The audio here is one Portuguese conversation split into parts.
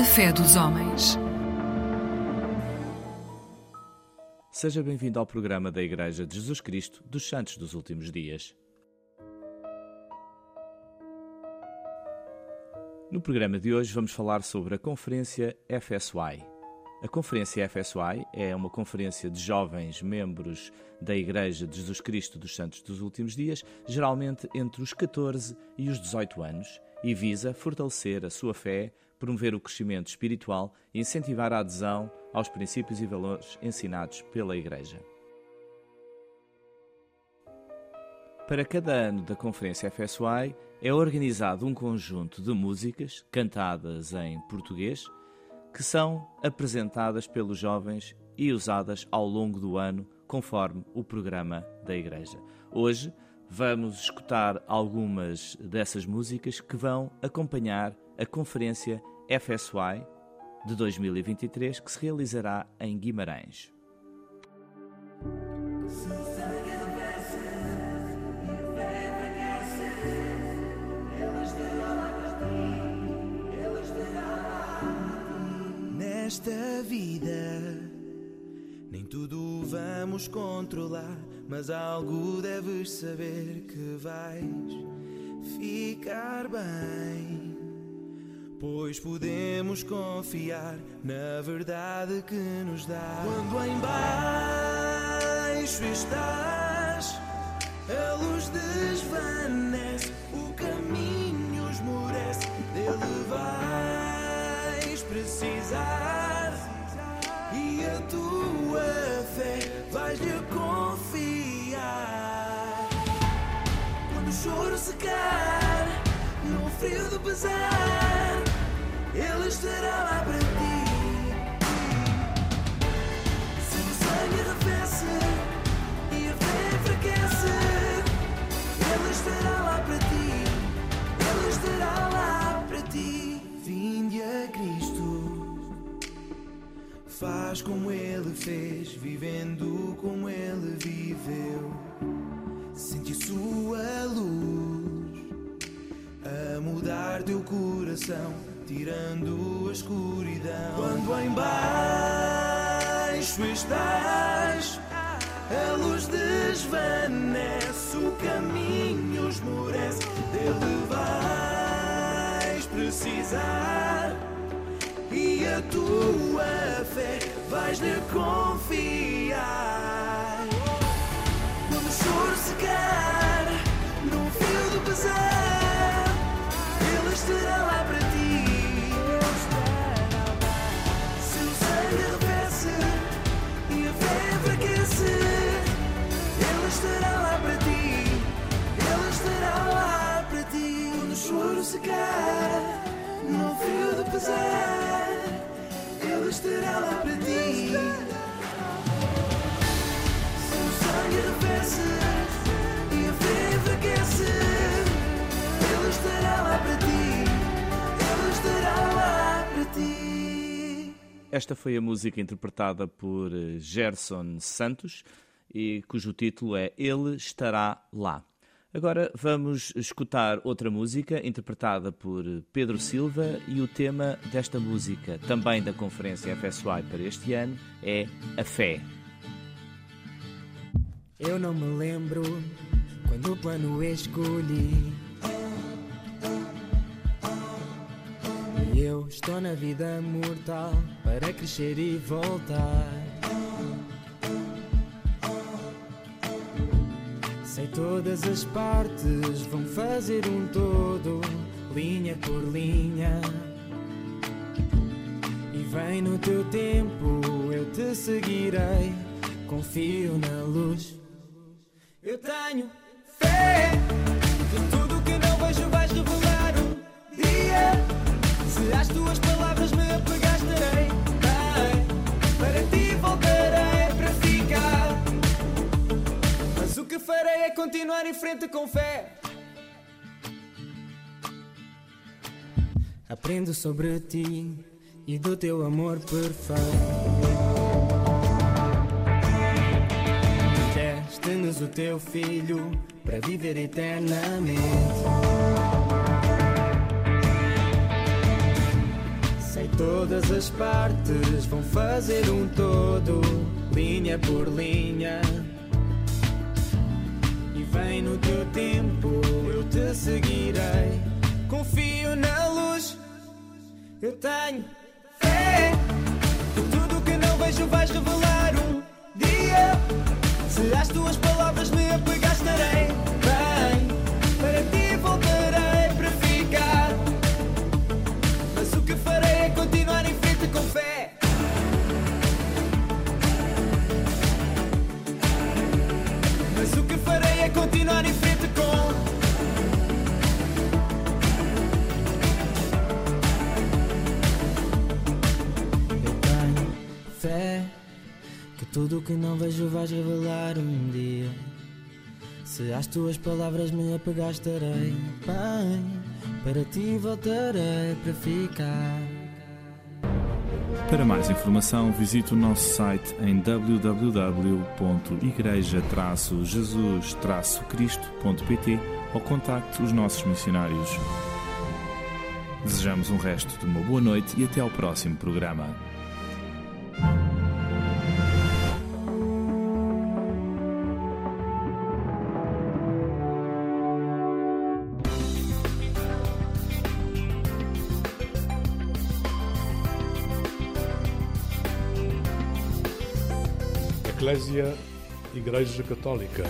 A fé dos homens. Seja bem-vindo ao programa da Igreja de Jesus Cristo dos Santos dos Últimos Dias. No programa de hoje vamos falar sobre a conferência FSY. A conferência FSY é uma conferência de jovens membros da Igreja de Jesus Cristo dos Santos dos Últimos Dias, geralmente entre os 14 e os 18 anos, e visa fortalecer a sua fé, promover o crescimento espiritual e incentivar a adesão aos princípios e valores ensinados pela Igreja. Para cada ano da Conferência FSY é organizado um conjunto de músicas cantadas em português que são apresentadas pelos jovens e usadas ao longo do ano conforme o programa da Igreja. Hoje vamos escutar algumas dessas músicas que vão acompanhar a conferência FSY de 2023 que se realizará em Guimarães. Nesta vida, nem tudo vamos controlar, mas algo deves saber que vais ficar bem. Pois podemos confiar na verdade que nos dá. Quando em baixo estás, a luz desvanece, o caminho esmorece, dele vais precisar. E a tua fé vais-lhe confiar. Quando o choro secar, no frio do pesar. Ele estará lá para ti. Se o sangue arrefece e a fé enfraquece, Ele estará lá para ti. Ele estará lá para ti. Vinde a Cristo. Faz como Ele fez, vivendo como Ele viveu. Sente sua luz a mudar teu coração tirando a escuridão. Quando em baixo estás, a luz desvanece, o caminho esmorece, dele vais precisar. E a tua fé vais-lhe confiar. Quando o choro secar, no fio do pesar, ele estará lá estará lá para ti, Ele estará lá para ti. Quando o choro secar, no frio de pesar, Ele estará lá para ti. Se o sangue arrefece e a fé enfraquece, Ele estará lá para ti, Ele estará lá para ti. Esta foi a música interpretada por Gerson Santos e cujo título é Ele Estará Lá. Agora vamos escutar outra música interpretada por Pedro Silva e o tema desta música, também da conferência FSY para este ano, é A Fé. Eu não me lembro quando o plano escolhi. E eu estou na vida mortal para crescer e voltar. Sei todas as partes vão fazer um todo, linha por linha. E vem no teu tempo, eu te seguirei. Confio na luz. Eu tenho fé que tudo que não vejo vais revelar um dia. Se às tuas palavras me apegastarei, que farei é continuar em frente com fé. Aprendo sobre ti e do teu amor perfeito. Deste-nos o teu filho para viver eternamente. Sei Todas as partes vão fazer um todo, linha por linha. No teu tempo, eu te seguirei. Confio na luz, eu tenho fé. Que tudo que não vejo vais revelar um dia. Se às tuas palavras me apegar, estarei continuar em frente com Eu tenho fé que tudo o que não vejo vais revelar um dia. Se às tuas palavras me apegar, estarei bem. Para ti voltarei para ficar. Para mais informação, visite o nosso site em www.igreja-jesus-cristo.pt ou contacte os nossos missionários. Desejamos um resto de uma boa noite e até ao próximo programa. Eclésia Igreja Católica.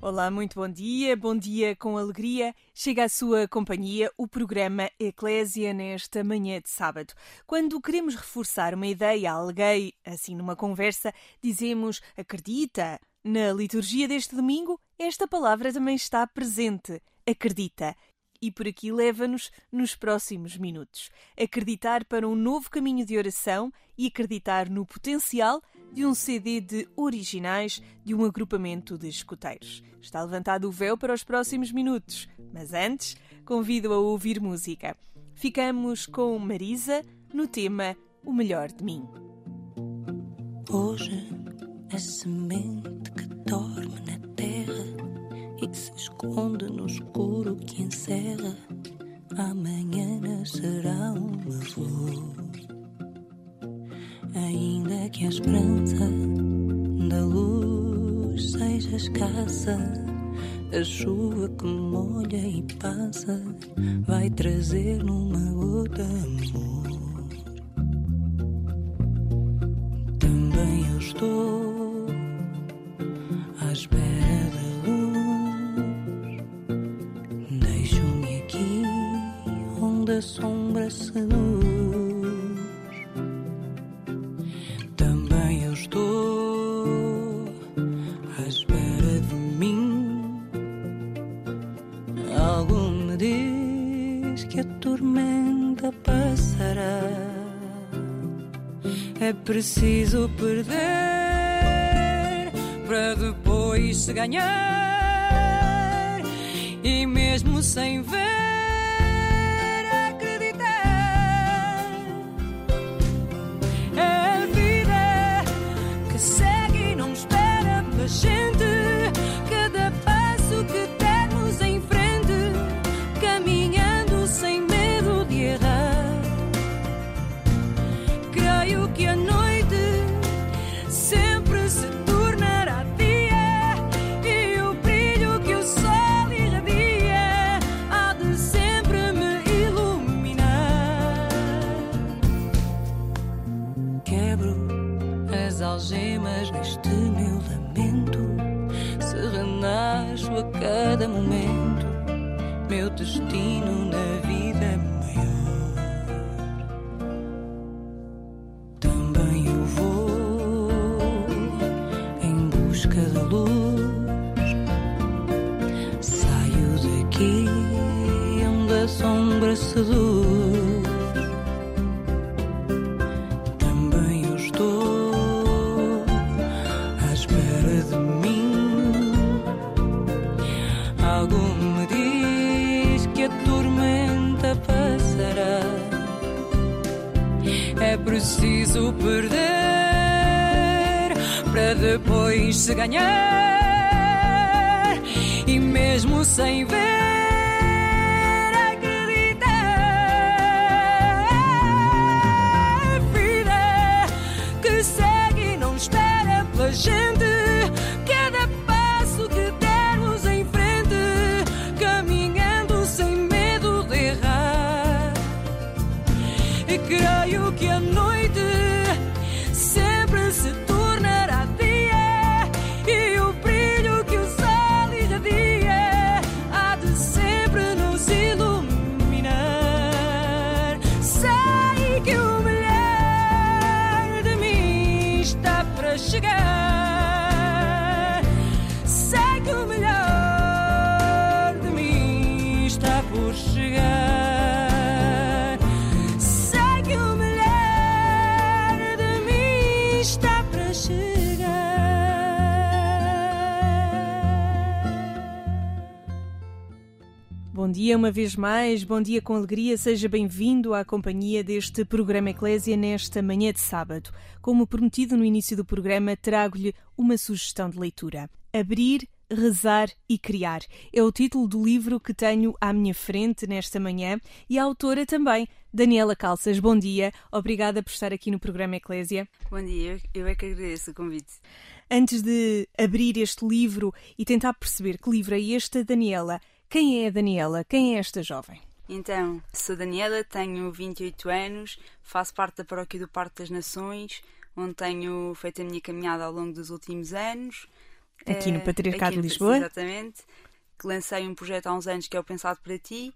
Olá, muito bom dia, bom dia com alegria. Chega à sua companhia o programa Eclésia nesta manhã de sábado. Quando queremos reforçar uma ideia a alguém, assim numa conversa, dizemos acredita. Na liturgia deste domingo, esta palavra também está presente. Acredita. E por aqui leva-nos nos próximos minutos. Acreditar para um novo caminho de oração e acreditar no potencial de um CD de originais de um agrupamento de escuteiros. Está levantado o véu para os próximos minutos, mas antes convido a ouvir música. Ficamos com Marisa no tema O Melhor de Mim. Hoje a semente que dorme na terra e se esconde no escuro que encerra, amanhã nascerá uma flor. Ainda que a esperança da luz seja escassa, a chuva que molha e passa vai trazer numa gota amor. Também eu estou sombra seduz. Também eu estou à espera de mim. Algo me diz que a tormenta passará. É preciso perder para depois se ganhar. E mesmo sem ver, destino na vida maior. Também eu vou em busca da luz. Saio daqui onde a sombra seduz. Perder para depois se ganhar. mesmo sem ver. Acredita, a vida que segue e não espera pela gente. Dia uma vez mais, bom dia com alegria, seja bem-vindo à companhia deste programa Eclésia nesta manhã de sábado. Como prometido no início do programa, trago-lhe uma sugestão de leitura. Abrir, rezar e criar. É o título do livro que tenho à minha frente nesta manhã e a autora também, Daniela Calças. Bom dia, obrigada por estar aqui no programa Eclésia. Bom dia, eu é que agradeço o convite. Antes de abrir este livro e tentar perceber que livro é este, Daniela, quem é a Daniela? Quem é esta jovem? Então, sou Daniela, tenho 28 anos, faço parte da Paróquia do Parque das Nações, onde tenho feito a minha caminhada ao longo dos últimos anos. Aqui no Eh, Patriarcado aqui no- de Lisboa? Exatamente. Que lancei um projeto há uns anos que é o Pensado para Ti,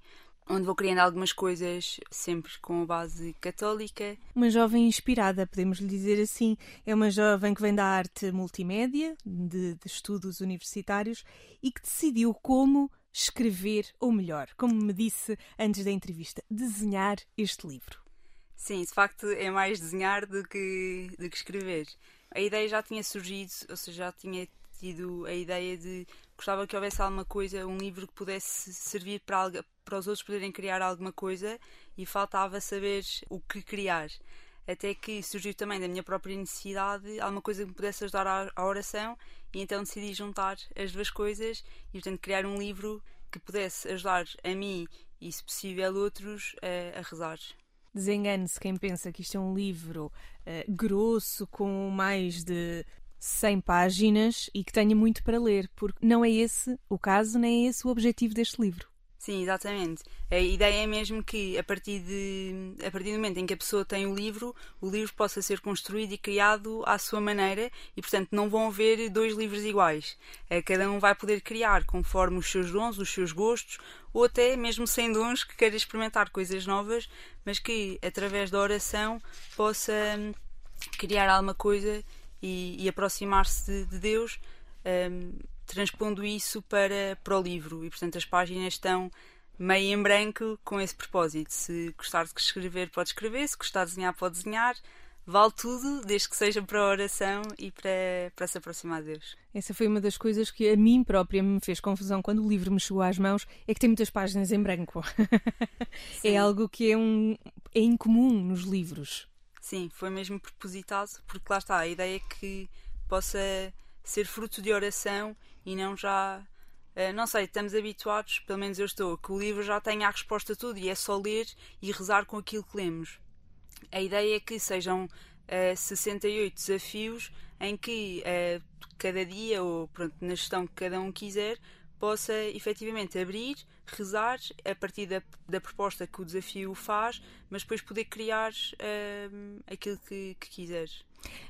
onde vou criando algumas coisas sempre com a base católica. Uma jovem inspirada, podemos lhe dizer assim. É uma jovem que vem da arte multimédia, de, de estudos universitários, e que decidiu como escrever, ou melhor, como me disse antes da entrevista, desenhar este livro. Sim, de facto é mais desenhar do que, do que escrever. A ideia já tinha surgido, ou seja, já tinha tido a ideia de gostava que houvesse alguma coisa, um livro que pudesse servir para, alga- para os outros poderem criar alguma coisa e faltava saber o que criar. Até que surgiu também da minha própria necessidade alguma coisa que me pudesse ajudar à, à oração e então decidi juntar as duas coisas e portanto criar um livro que pudesse ajudar a mim e, se possível, outros a, a rezar. Desengane-se quem pensa que isto é um livro eh, grosso, com mais de 100 páginas e que tenha muito para ler, porque não é esse o caso, nem é esse o objetivo deste livro. Sim, exatamente. A ideia é mesmo que a partir, de, a partir do momento em que a pessoa tem o livro, o livro possa ser construído e criado à sua maneira e, portanto, não vão haver dois livros iguais. Eh, Cada um vai poder criar conforme os seus dons, os seus gostos, ou até mesmo sem dons, que queira experimentar coisas novas, mas que através da oração possa hum, criar alguma coisa e, e aproximar-se de, de Deus, hum, transpondo isso para, para o livro. E portanto as páginas estão meio em branco com esse propósito. Se gostar de escrever, pode escrever, se gostar de desenhar, pode desenhar. Vale tudo, desde que seja para a oração e para, para se aproximar de Deus. Essa foi uma das coisas que a mim própria me fez confusão quando o livro me chegou às mãos, é que tem muitas páginas em branco. é algo que é, um, é incomum nos livros. Sim, foi mesmo propositado, porque lá está, a ideia é que possa ser fruto de oração e não já. eh, não sei, estamos habituados, pelo menos eu estou, que o livro já tenha a resposta a tudo e é só ler e rezar com aquilo que lemos. A ideia é que sejam eh, 68 desafios em que eh, cada dia, ou pronto, na gestão que cada um quiser, possa efetivamente abrir, rezar a partir da, da proposta que o desafio faz, mas depois poder criar eh, aquilo que, que quiser.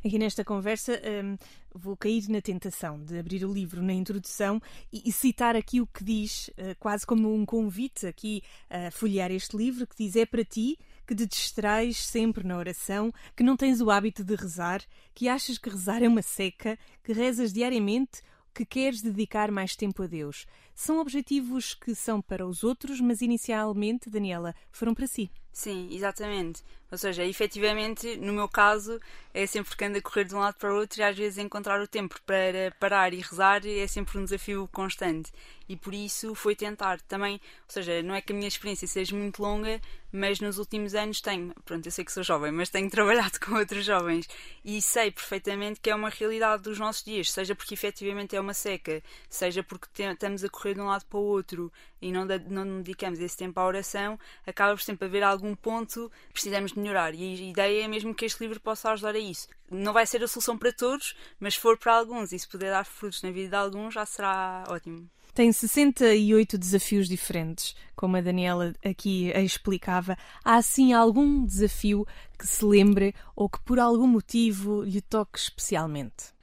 Aqui nesta conversa hum, vou cair na tentação de abrir o livro na introdução e, e citar aqui o que diz, eh, quase como um convite aqui a folhear este livro, que diz: É para ti que te distrais sempre na oração, que não tens o hábito de rezar, que achas que rezar é uma seca, que rezas diariamente, que queres dedicar mais tempo a Deus. São objetivos que são para os outros, mas inicialmente, Daniela, foram para si. Sim, exatamente. Ou seja, efetivamente, no meu caso, é sempre que ando a correr de um lado para o outro e às vezes encontrar o tempo para parar e rezar é sempre um desafio constante. E por isso foi tentar também, ou seja, não é que a minha experiência seja muito longa, mas nos últimos anos tenho, pronto, eu sei que sou jovem, mas tenho trabalhado com outros jovens e sei perfeitamente que é uma realidade dos nossos dias, seja porque efetivamente é uma seca, seja porque estamos a correr de um lado para o outro e não, não dedicamos esse tempo à oração, acaba por sempre haver algum ponto precisamos de melhorar. E a ideia é mesmo que este livro possa ajudar a isso. Não vai ser a solução para todos, mas se for para alguns e se puder dar frutos na vida de alguns, já será ótimo. Tem 68 desafios diferentes, como a Daniela aqui explicava. Há assim algum desafio que se lembre ou que por algum motivo lhe toque especialmente?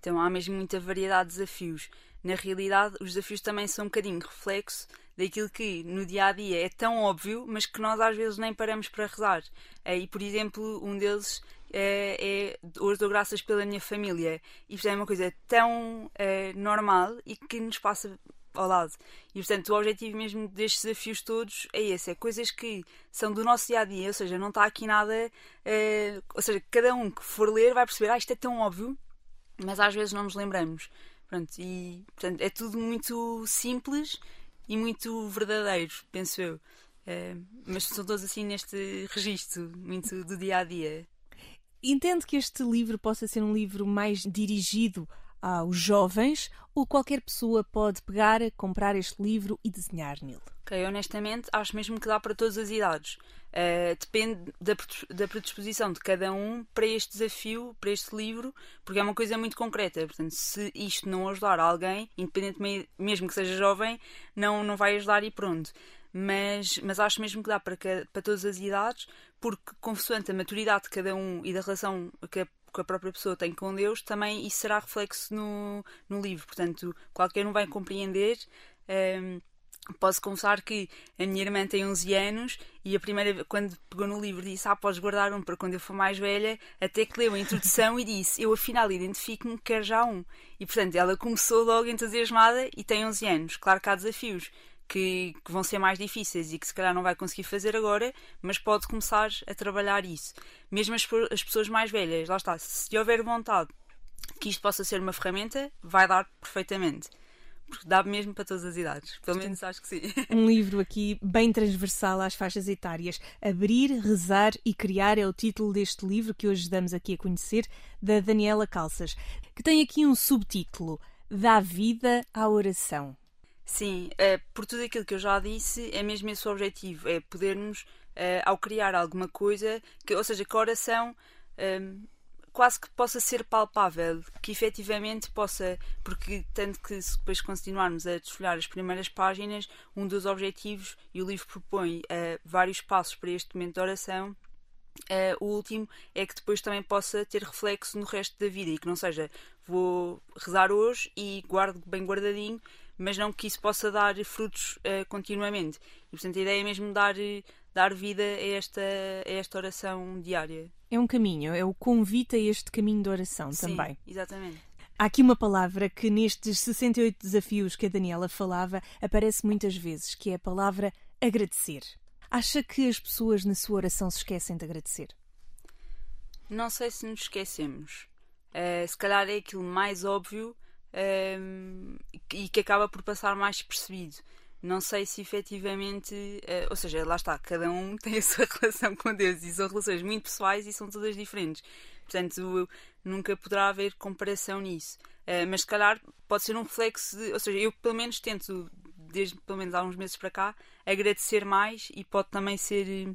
Então há mesmo muita variedade de desafios. Na realidade, os desafios também são um bocadinho reflexo daquilo que no dia a dia é tão óbvio, mas que nós às vezes nem paramos para rezar. Eh, E, por exemplo, um deles é, é hoje dou graças pela minha família. Isto é uma coisa tão eh, normal e que nos passa ao lado. E portanto, o objetivo mesmo destes desafios todos é esse: é coisas que são do nosso dia a dia, ou seja, não está aqui nada. eh, ou seja, cada um que for ler vai perceber, ah, isto é tão óbvio, mas às vezes não nos lembramos. Pronto, e portanto, é tudo muito simples e muito verdadeiro, penso eu. Eh, mas são todos assim neste registro, muito do dia a dia. Entende que este livro possa ser um livro mais dirigido aos jovens ou qualquer pessoa pode pegar, comprar este livro e desenhar nele? Ok, honestamente, acho mesmo que dá para todas as idades. Eh, depende da, da predisposição de cada um para este desafio, para este livro, porque é uma coisa muito concreta. Portanto, se isto não ajudar alguém, independentemente, mesmo que seja jovem, não, não vai ajudar e pronto. Mas, mas acho mesmo que dá para, para todas as idades, porque consoante a maturidade de cada um e da relação que a, que a própria pessoa tem com Deus, também isso será reflexo no, no livro. Portanto, qualquer um vai compreender. ehm, Posso confessar que a minha irmã tem 11 anos e a primeira quando pegou no livro, disse: Ah, podes guardar um para quando eu for mais velha. Até que leu a introdução e disse: Eu afinal identifico-me que quero já um. E portanto, ela começou logo entusiasmada e tem 11 anos. Claro que há desafios que, que vão ser mais difíceis e que se calhar não vai conseguir fazer agora, mas pode começar a trabalhar isso. Mesmo as, as pessoas mais velhas, lá está, se houver vontade que isto possa ser uma ferramenta, vai dar perfeitamente. Porque dá mesmo para todas as idades. Pelo menos acho que sim. Um livro aqui bem transversal às faixas etárias. Abrir, rezar e criar é o título deste livro que hoje damos aqui a conhecer, da Daniela Calças, que tem aqui um subtítulo: Dá vida à oração. Sim, eh, por tudo aquilo que eu já disse, é mesmo esse o objetivo, é podermos, eh, ao criar alguma coisa, que, ou seja, que a oração ehm, quase que possa ser palpável, que efetivamente possa, porque tanto que se depois continuarmos a desfolhar as primeiras páginas, um dos objetivos, e o livro propõe eh, vários passos para este momento de oração, eh, o último é que depois também possa ter reflexo no resto da vida e que não seja vou rezar hoje e guardo bem guardadinho, mas não que isso possa dar frutos eh, continuamente. E portanto a ideia é mesmo dar, dar vida a esta, a esta oração diária. É um caminho, é o convite a este caminho de oração também. Sim, exatamente. Há aqui uma palavra que nestes 68 desafios que a Daniela falava aparece muitas vezes, que é a palavra agradecer. Acha que as pessoas na sua oração se esquecem de agradecer? Não sei se nos esquecemos. Eh, se calhar é aquilo mais óbvio ehm, e que acaba por passar mais percebido. Não sei se efetivamente. eh, ou seja, lá está, cada um tem a sua relação com Deus e são relações muito pessoais e são todas diferentes. Portanto, nunca poderá haver comparação nisso. Eh, mas se calhar pode ser um reflexo de. Ou seja, eu pelo menos tento, desde pelo menos há uns meses para cá, agradecer mais e pode também ser. eh,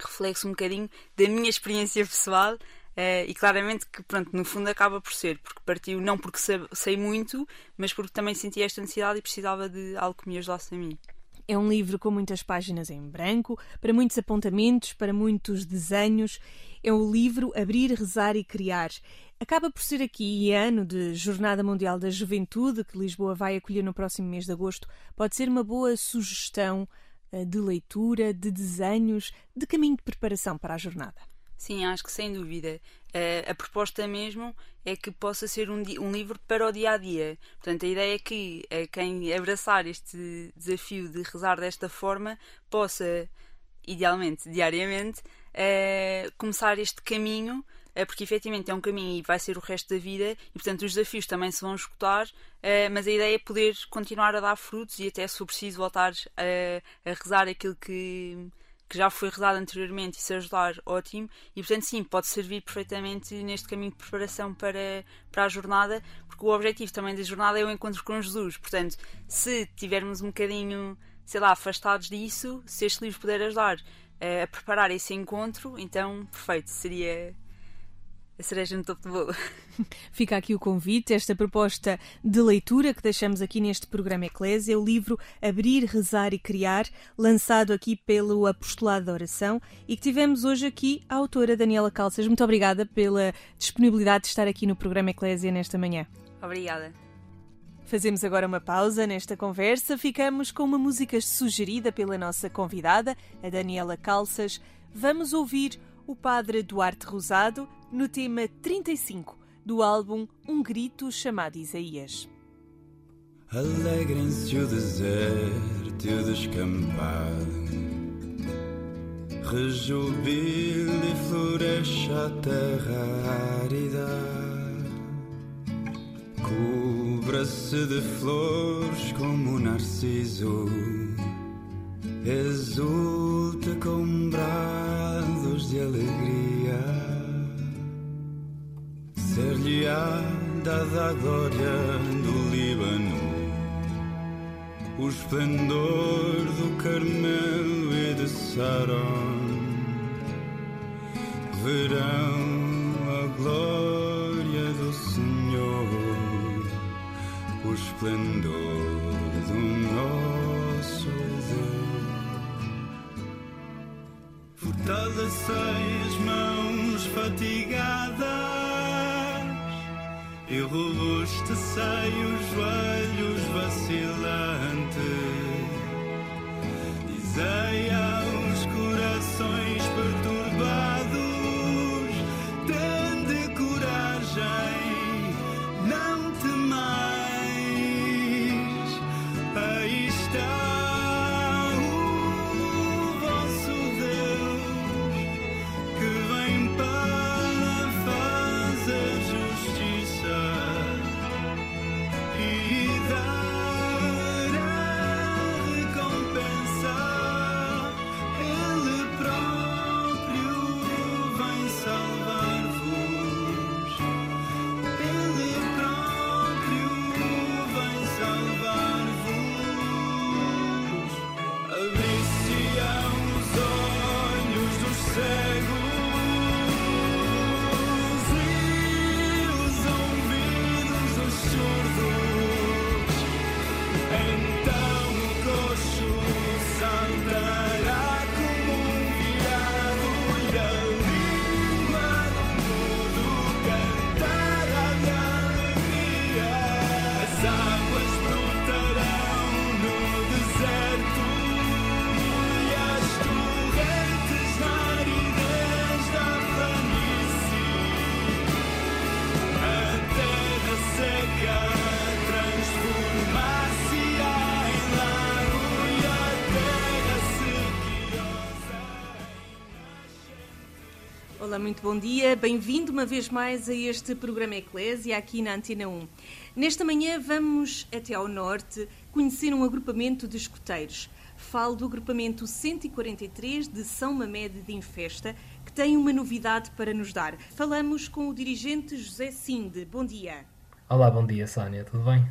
reflexo um bocadinho da minha experiência pessoal eh, e claramente que pronto no fundo acaba por ser porque partiu não porque sei, muito mas porque também senti esta necessidade e precisava de algo que me ajudasse a mim É um livro com muitas páginas em branco, para muitos apontamentos, para muitos desenhos. É o livro Abrir, Rezar e Criar. Acaba por ser aqui, ano de Jornada Mundial da Juventude, que Lisboa vai acolher no próximo mês de agosto, pode ser uma boa sugestão eh, de leitura, de desenhos, de caminho de preparação para a jornada. Sim, acho que sem dúvida. Eh, a proposta mesmo é que possa ser um, um livro para o dia a dia. Portanto, a ideia é que eh, quem abraçar este desafio de rezar desta forma possa idealmente diariamente, eh, começar este caminho, porque efetivamente é um caminho e vai ser o resto da vida, e portanto os desafios também se vão escutar, mas a ideia é poder continuar a dar frutos e até se for preciso voltar a rezar aquilo que, que já foi rezado anteriormente e se ajudar, ótimo. E portanto, sim, pode servir perfeitamente neste caminho de preparação para, para a jornada, porque o objetivo também da jornada é o encontro com Jesus. Portanto, se tivermos um bocadinho, sei lá, afastados disso, se este livro puder ajudar eh, a preparar esse encontro, então perfeito, seria a cereja no topo do bolo. Fica aqui o convite, esta proposta de leitura que deixamos aqui neste programa Eclésia, o livro Abrir, Rezar e Criar, lançado aqui pelo Apostolado da Oração e que tivemos hoje aqui a autora Daniela Calças. Muito obrigada pela disponibilidade de estar aqui no programa Eclésia nesta manhã. Obrigada. Fazemos agora uma pausa nesta conversa. Ficamos com uma música sugerida pela nossa convidada, a Daniela Calças. Vamos ouvir o Padre Duarte Rosado no tema 35 do álbum Um Grito chamado Isaías. Alegrem-se o deserto e o descampado, rejubile e floresça a terra árida. Cubra-se de flores como o narciso, exulta com brados de alegria. Ser-lhe-á dada a glória do Líbano, o esplendor do Carmelo e de Saron. Verão a glória do Senhor, o esplendor do nosso Deus. Fortalecei as mãos fatigadas e robustecei os joelhos vacilantes. Olá, muito bom dia. Bem-vindo uma vez mais a este programa Eclésia aqui na Antena 1. Nesta manhã vamos até ao norte conhecer um agrupamento de escuteiros. Falo do agrupamento 143 de São Mamede de Infesta, que tem uma novidade para nos dar. Falamos com o dirigente José Sinde. Bom dia. Olá, bom dia, Sónia, tudo bem?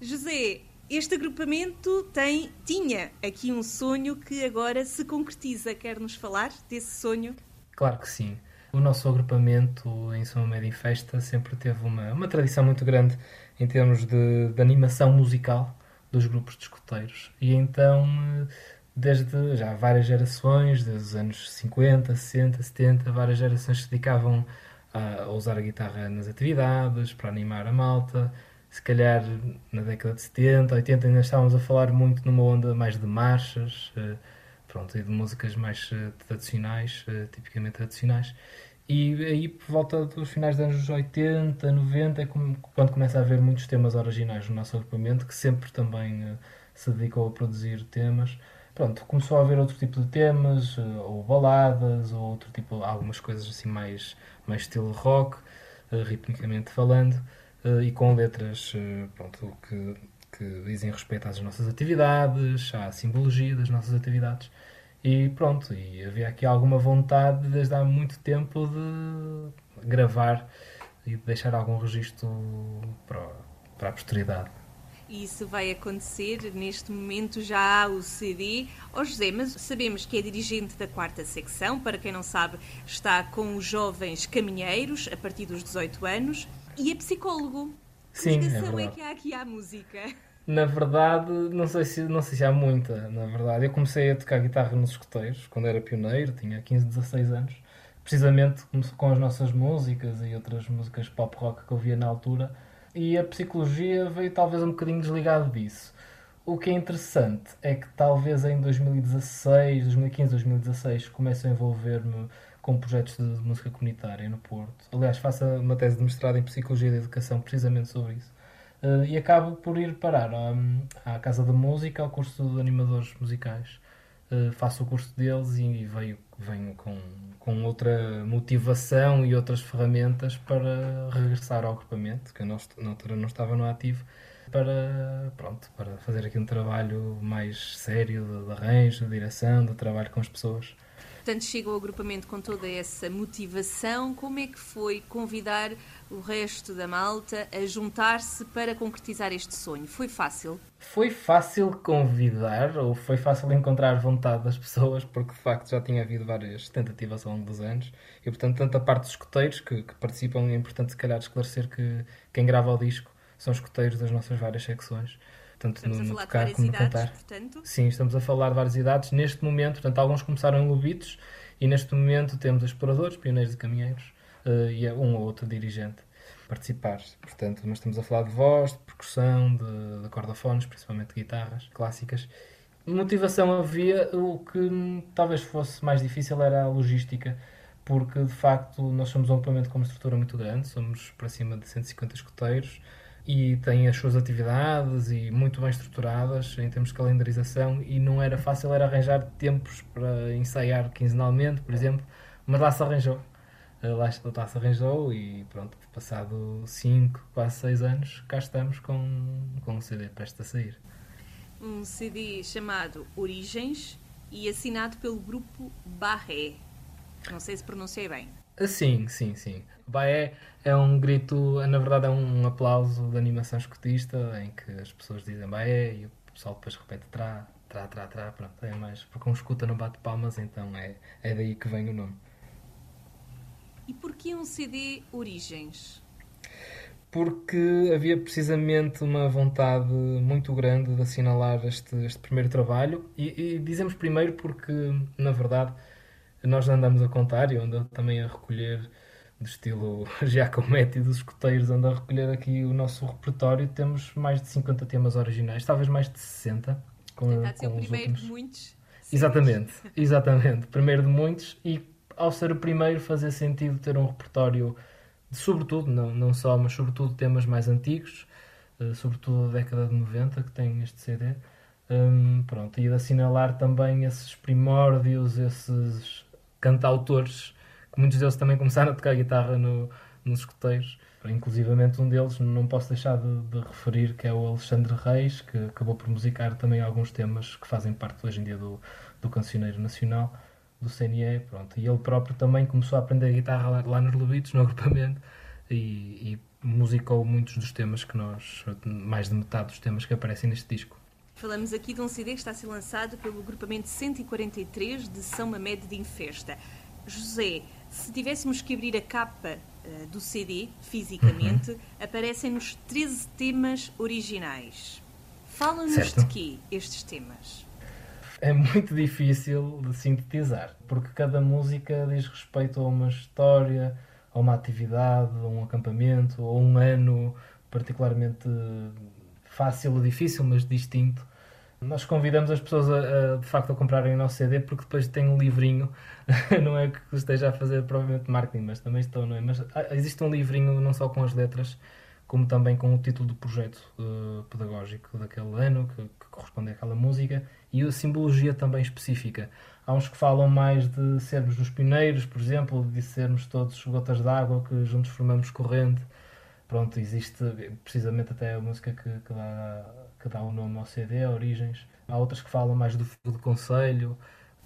José, este agrupamento tem, tinha aqui um sonho que agora se concretiza. Quer nos falar desse sonho? Claro que sim. O nosso agrupamento em São Médio e Festa sempre teve uma, uma tradição muito grande em termos de, de animação musical dos grupos de escuteiros. E então, desde já várias gerações, desde os anos 50, 60, 70, várias gerações se dedicavam a, a usar a guitarra nas atividades, para animar a malta. Se calhar na década de 70, 80 ainda estávamos a falar muito numa onda mais de marchas, eh, pronto, e de músicas mais eh, tradicionais, eh, tipicamente tradicionais. E aí, por volta dos finais dos anos 80, 90, é quando começa a haver muitos temas originais no nosso agrupamento, que sempre também eh, se dedicou a produzir temas. pronto, começou a haver outro tipo de temas, ou baladas, ou outro tipo, algumas coisas assim mais, mais estilo rock, eh, ritmicamente falando, eh, e com letras eh, pronto, que, que dizem respeito às nossas atividades, à simbologia das nossas atividades. E pronto, e havia aqui alguma vontade desde há muito tempo de gravar e de deixar algum registro para, para a posteridade. E isso vai acontecer. Neste momento já há o CD. Ó José, mas sabemos que é dirigente da quarta secção. Para quem não sabe, está com os jovens caminheiros a partir dos 18 anos. E é psicólogo. Que Sim, é ligação é, verdade. que há aqui à música? Na verdade, não sei, se, não sei se há muita, na verdade. Eu comecei a tocar guitarra nos escoteiros, quando era pioneiro, tinha 15, 16 anos. Precisamente com as nossas músicas e outras músicas pop rock que eu via na altura. E a psicologia veio talvez um bocadinho desligado disso. O que é interessante é que talvez em 2016, 2015, 2016 comece a envolver-me com projetos de música comunitária no Porto. Aliás, faço uma tese de mestrado em Psicologia da Educação precisamente sobre isso. Uh, e acabo por ir parar hum, à Casa da Música, ao curso de animadores musicais. Uh, faço o curso deles e veio, venho com, com outra motivação e outras ferramentas para regressar ao agrupamento, que eu não, altura não estava no ativo, para, pronto, para fazer aqui um trabalho mais sério de, de arranjo, de direção, de trabalho com as pessoas. Portanto, chega ao agrupamento com toda essa motivação. Como é que foi convidar o resto da malta a juntar-se para concretizar este sonho? Foi fácil? Foi fácil convidar ou foi fácil encontrar vontade das pessoas, porque de facto já tinha havido várias tentativas ao longo dos anos e, portanto, tanto a parte dos escoteiros que, que participam, é importante se calhar esclarecer que quem grava o disco são escoteiros das nossas várias secções. Tanto Estamos no, falar tocar várias como no idades, cantar. portanto. Sim, estamos a falar de várias idades. Neste momento, portanto, alguns começaram em Lobitos e neste momento temos exploradores, pioneiros e caminheiros eh, e um ou outro dirigente a participar. Portanto, nós estamos a falar de voz, de percussão, de, de cordafones, principalmente guitarras clássicas. Motivação havia, o que talvez fosse mais difícil era a logística, porque de facto nós somos um agrupamento com uma estrutura muito grande, somos para cima de 150 escoteiros e têm as suas atividades e muito bem estruturadas em termos de calendarização e não era fácil era arranjar tempos para ensaiar quinzenalmente, por exemplo, mas lá se arranjou. Eh, Lá, lá se arranjou e pronto, passado 5, quase 6 anos, cá estamos com, com um CD prestes a sair. Um CD chamado Origens e assinado pelo grupo Barré. Não sei se pronunciei bem. Sim, sim, sim. Baé é um grito, na verdade é um aplauso de animação escotista em que as pessoas dizem Baé e o pessoal depois repete trá, trá, trá, trá, pronto, é mais, porque um escuta não bate palmas, então é, é daí que vem o nome. E porquê um CD Origens? Porque havia precisamente uma vontade muito grande de assinalar este, este primeiro trabalho e, e dizemos primeiro porque, na verdade, nós andamos a contar e eu ando também a recolher do estilo Giacometti dos escoteiros, ando a recolher aqui o nosso repertório. Temos mais de 50 temas originais, talvez mais de 60. Com, Tentar ser o primeiro últimos. de muitos. Exatamente, exatamente. Primeiro de muitos e ao ser o primeiro fazer sentido ter um repertório de sobretudo, não, não só, mas sobretudo temas mais antigos, eh, sobretudo da década de 90 que tem este CD. Hum, pronto, e de assinalar também esses primórdios, esses cantautores, que muitos deles também começaram a tocar guitarra no, nos escoteiros. Inclusivamente um deles, não posso deixar de, de referir, que é o Alexandre Reis, que acabou por musicar também alguns temas que fazem parte hoje em dia do, do Cancioneiro Nacional, do CNE, pronto. E ele próprio também começou a aprender guitarra lá, lá nos Lobitos, no agrupamento, e, e musicou muitos dos temas que nós, mais de metade dos temas que aparecem neste disco. Falamos aqui de um CD que está a ser lançado pelo agrupamento 143 de São Mamede de Infesta. José, se tivéssemos que abrir a capa eh, do CD fisicamente, Uhum. aparecem-nos 13 temas originais. Fala-nos de quê estes temas? É muito difícil de sintetizar, porque cada música diz respeito a uma história, a uma atividade, a um acampamento, a um ano particularmente fácil ou difícil, mas distinto. Nós convidamos as pessoas a, a, de facto a comprarem o nosso CD porque depois tem um livrinho, não é que esteja a fazer provavelmente marketing, mas também estou, não é? Mas ah, existe um livrinho não só com as letras, como também com o título do projeto uh, pedagógico daquele ano, que, que, corresponde àquela música, e a simbologia também específica. Há uns que falam mais de sermos os pioneiros, por exemplo, de sermos todos gotas d'água que juntos formamos corrente. Pronto, existe precisamente até a música que, que, dá, que dá o nome ao CD, Origens. Há outras que falam mais do, do conselho,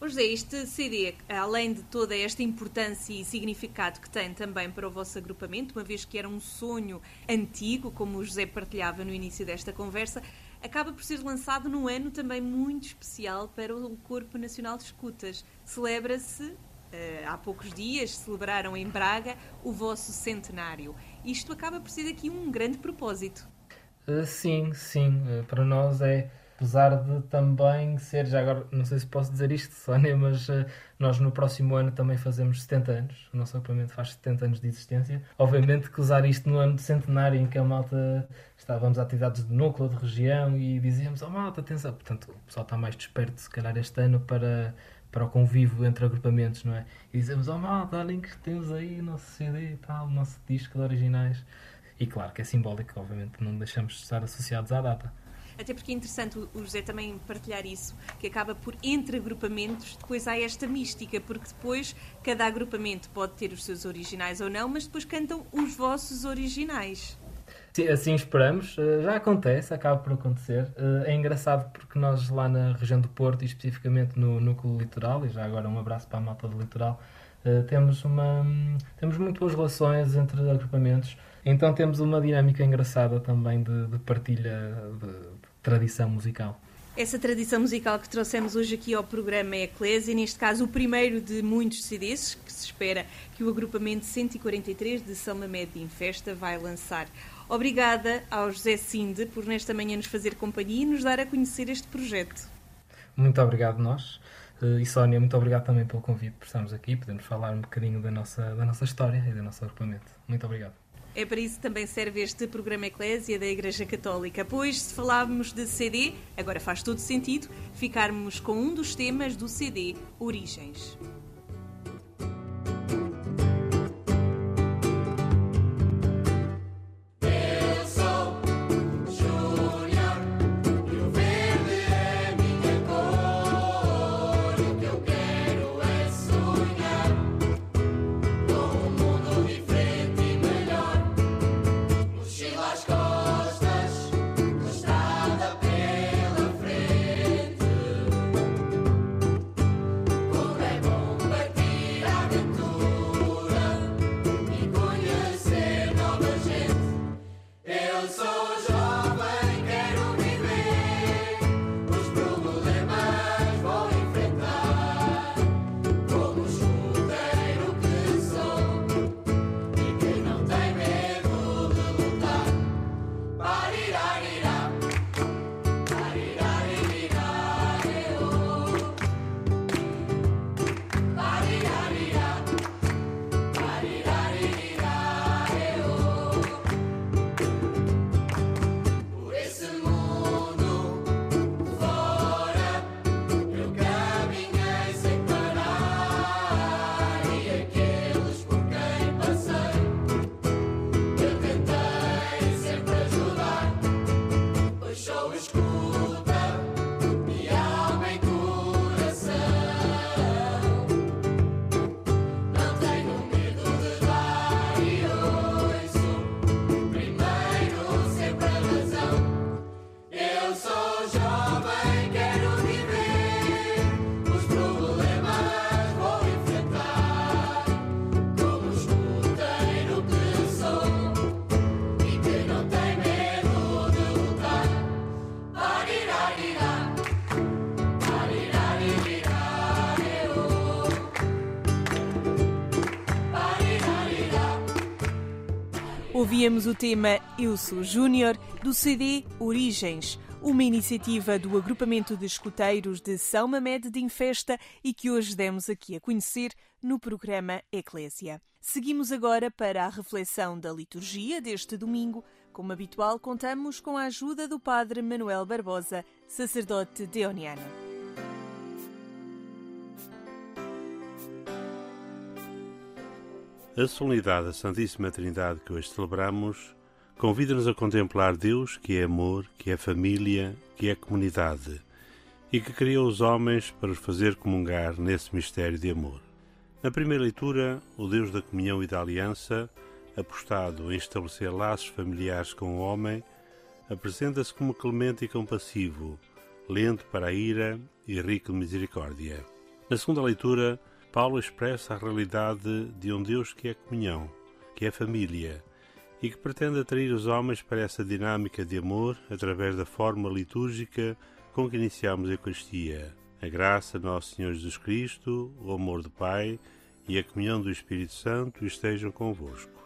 Ô José, este CD, além de toda esta importância e significado que tem também para o vosso agrupamento, uma vez que era um sonho antigo, como o José partilhava no início desta conversa, acaba por ser lançado num ano também muito especial para o Corpo Nacional de Escutas. Celebra-se, eh, há poucos dias, celebraram em Braga o vosso centenário. Isto acaba por ser aqui um grande propósito. Uh, sim, sim. Uh, para nós é apesar de também ser, já agora não sei se posso dizer isto, Sónia, mas uh, nós no próximo ano também fazemos 70 anos, o nosso agrupamento faz 70 anos de existência. Obviamente que usar isto no ano de centenário em que a malta estávamos a atividades de núcleo, de região e dizíamos, oh malta, atenção, portanto o pessoal está mais desperto se calhar este ano para, para o convívio entre agrupamentos, não é? E dizemos, oh malta, olhem que temos aí o nosso CD e tal, o nosso disco de originais. E claro que é simbólico, obviamente não deixamos de estar associados à data até porque é interessante o José também partilhar isso, que acaba por, entre agrupamentos, depois há esta mística, porque depois cada agrupamento pode ter os seus originais ou não, mas depois cantam os vossos originais. Sim, assim esperamos. Eh, já acontece, acaba por acontecer. Eh, é engraçado porque nós lá na região do Porto, e especificamente no núcleo litoral, e já agora um abraço para a malta do litoral, eh, temos, uma, temos muito boas relações entre agrupamentos. Então temos uma dinâmica engraçada também de, de partilha de, tradição musical. Essa tradição musical que trouxemos hoje aqui ao programa é Eclésia, neste caso o primeiro de muitos CDs que se espera que o agrupamento 143 de São Mamed em Festa vai lançar. Obrigada ao José Sinde por nesta manhã nos fazer companhia e nos dar a conhecer este projeto. Muito obrigado nós. Eh, e Sónia, muito obrigado também pelo convite por estarmos aqui, podemos falar um bocadinho da nossa, da nossa história e do nosso agrupamento. Muito obrigado. É para isso que também serve este programa Eclésia da Igreja Católica, pois se falávamos de CD, agora faz todo sentido ficarmos com um dos temas do CD Origens. Ouvíamos o tema Eu Sou Júnior do CD Origens, uma iniciativa do agrupamento de escuteiros de São Mamed de Infesta e que hoje demos aqui a conhecer no programa Eclésia. Seguimos agora para a reflexão da liturgia deste domingo. Como habitual, contamos com a ajuda do Padre Manuel Barbosa, sacerdote deoniano. A solenidade da Santíssima Trindade que hoje celebramos convida-nos a contemplar Deus, que é amor, que é família, que é comunidade e que criou os homens para os fazer comungar nesse mistério de amor. Na primeira leitura, o Deus da comunhão e da aliança, apostado em estabelecer laços familiares com o homem, apresenta-se como clemente e compassivo, lento para a ira e rico de misericórdia. Na segunda leitura, Paulo expressa a realidade de um Deus que é comunhão, que é família, e que pretende atrair os homens para essa dinâmica de amor através da forma litúrgica com que iniciamos a Eucaristia. A graça de Nosso Senhor Jesus Cristo, o amor do Pai e a comunhão do Espírito Santo estejam convosco.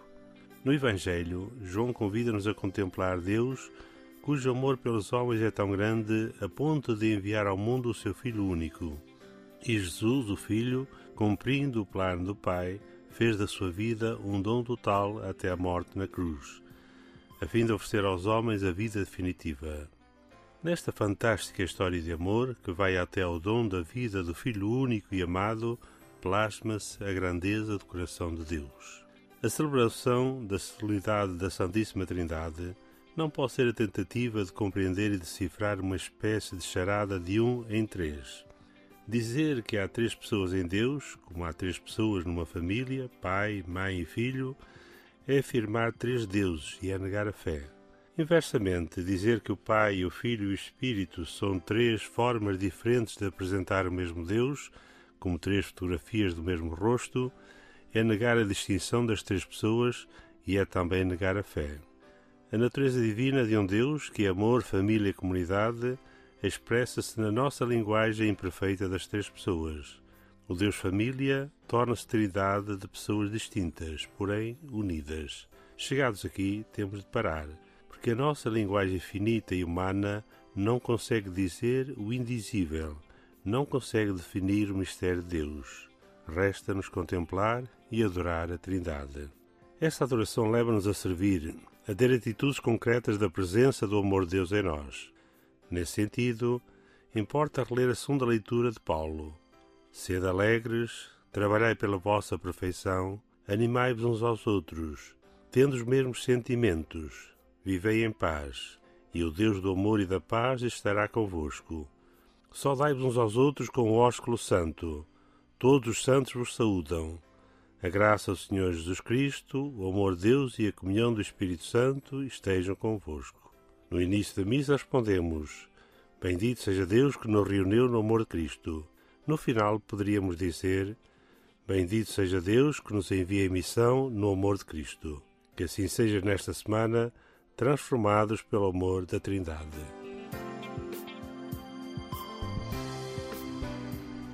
No Evangelho, João convida-nos a contemplar Deus, cujo amor pelos homens é tão grande a ponto de enviar ao mundo o seu Filho único. E Jesus, o Filho, cumprindo o plano do Pai, fez da sua vida um dom total até a morte na cruz, a fim de oferecer aos homens a vida definitiva. Nesta fantástica história de amor, que vai até ao dom da vida do Filho único e amado, plasma-se a grandeza do coração de Deus. A celebração da solenidade da Santíssima Trindade não pode ser a tentativa de compreender e decifrar uma espécie de charada de um em três. Dizer que há três pessoas em Deus, como há três pessoas numa família, pai, mãe e filho, é afirmar três deuses e é negar a fé. Inversamente, dizer que o Pai, o Filho e o Espírito são três formas diferentes de apresentar o mesmo Deus, como três fotografias do mesmo rosto, é negar a distinção das três pessoas e é também negar a fé. A natureza divina de um Deus, que é amor, família e comunidade, expressa-se na nossa linguagem imperfeita das três pessoas. O Deus Família torna-se trindade de pessoas distintas, porém unidas. Chegados aqui, temos de parar porque a nossa linguagem finita e humana não consegue dizer o indizível, não consegue definir o mistério de Deus. Resta-nos contemplar e adorar a Trindade. Esta adoração leva-nos a servir, a ter atitudes concretas da presença do amor de Deus em nós. Nesse sentido, importa reler a segunda leitura de Paulo. Sede alegres, trabalhai pela vossa perfeição, animai-vos uns aos outros, tendo os mesmos sentimentos, Vivei em paz, e o Deus do amor e da paz estará convosco. Saudai-vos uns aos outros com o ósculo santo. Todos os santos vos saúdam. A graça do Senhor Jesus Cristo, o amor de Deus e a comunhão do Espírito Santo estejam convosco. No início da missa respondemos: Bendito seja Deus que nos reuniu no amor de Cristo. No final poderíamos dizer: Bendito seja Deus que nos envia em missão no amor de Cristo. Que assim seja nesta semana transformados pelo amor da Trindade.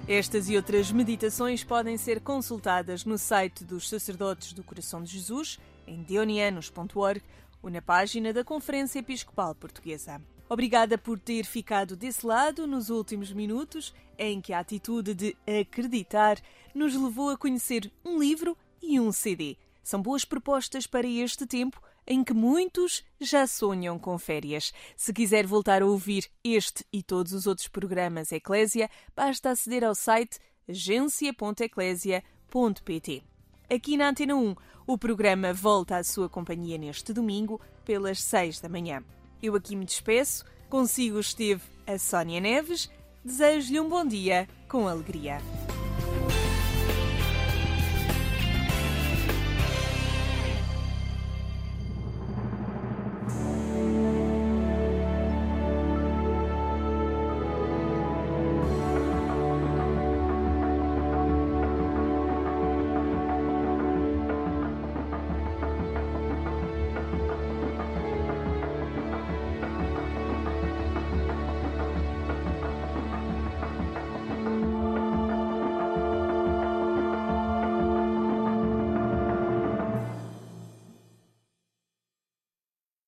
Estas e outras meditações podem ser consultadas no site dos Sacerdotes do Coração de Jesus, em deonianos.org ou na página da Conferência Episcopal Portuguesa. Obrigada por ter ficado desse lado nos últimos minutos em que a atitude de acreditar nos levou a conhecer um livro e um CD. São boas propostas para este tempo em que muitos já sonham com férias. Se quiser voltar a ouvir este e todos os outros programas Eclésia, basta aceder ao site agência.eclésia.pt. Aqui na Antena 1, o programa volta à sua companhia neste domingo, pelas 6 da manhã. Eu aqui me despeço, consigo esteve a Sónia Neves, desejo-lhe um bom dia com alegria.